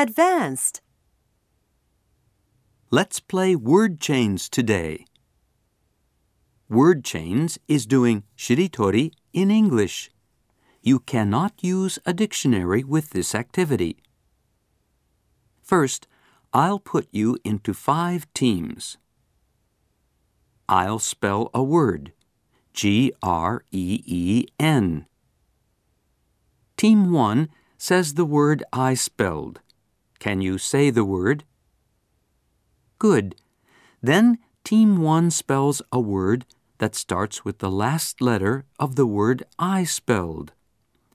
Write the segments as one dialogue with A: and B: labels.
A: advanced.
B: Let's play word chains today. Word chains is doing shiritori in English. You cannot use a dictionary with this activity. First, I'll put you into five teams. I'll spell a word G R E E N. Team 1 says the word I spelled. Can you say the word? Good. Then Team 1 spells a word that starts with the last letter of the word I spelled.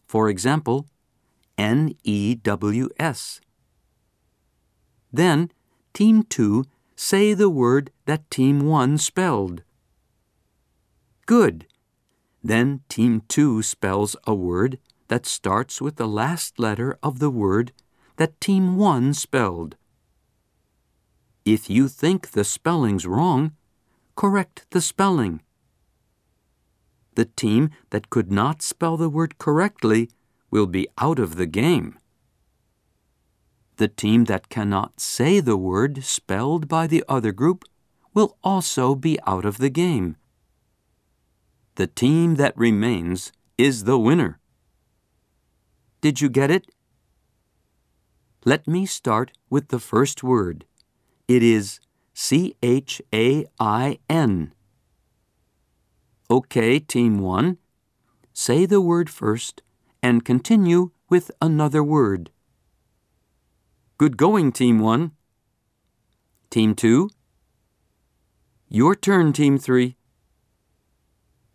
B: For example, N E W S. Then, Team 2 say the word that Team 1 spelled. Good. Then Team 2 spells a word that starts with the last letter of the word that Team 1 spelled. If you think the spelling's wrong, correct the spelling. The team that could not spell the word correctly will be out of the game. The team that cannot say the word spelled by the other group will also be out of the game. The team that remains is the winner. Did you get it? Let me start with the first word. It is C H A I N. Okay, Team 1. Say the word first and continue with another word. Good going, Team 1. Team 2. Your turn, Team 3.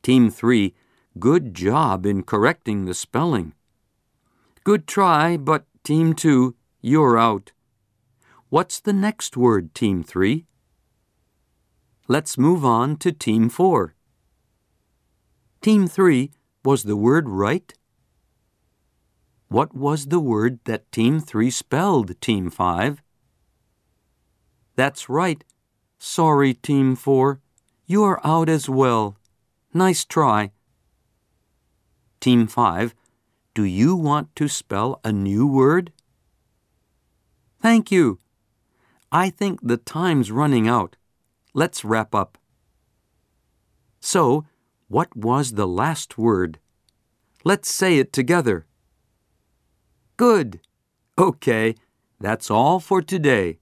B: Team 3, good job in correcting the spelling. Good try, but Team 2, you're out. What's the next word, Team 3? Let's move on to Team 4. Team 3, was the word right? What was the word that Team 3 spelled, Team 5? That's right. Sorry, Team 4. You're out as well. Nice try. Team 5, do you want to spell a new word? Thank you. I think the time's running out. Let's wrap up. So, what was the last word? Let's say it together. Good. Okay, that's all for today.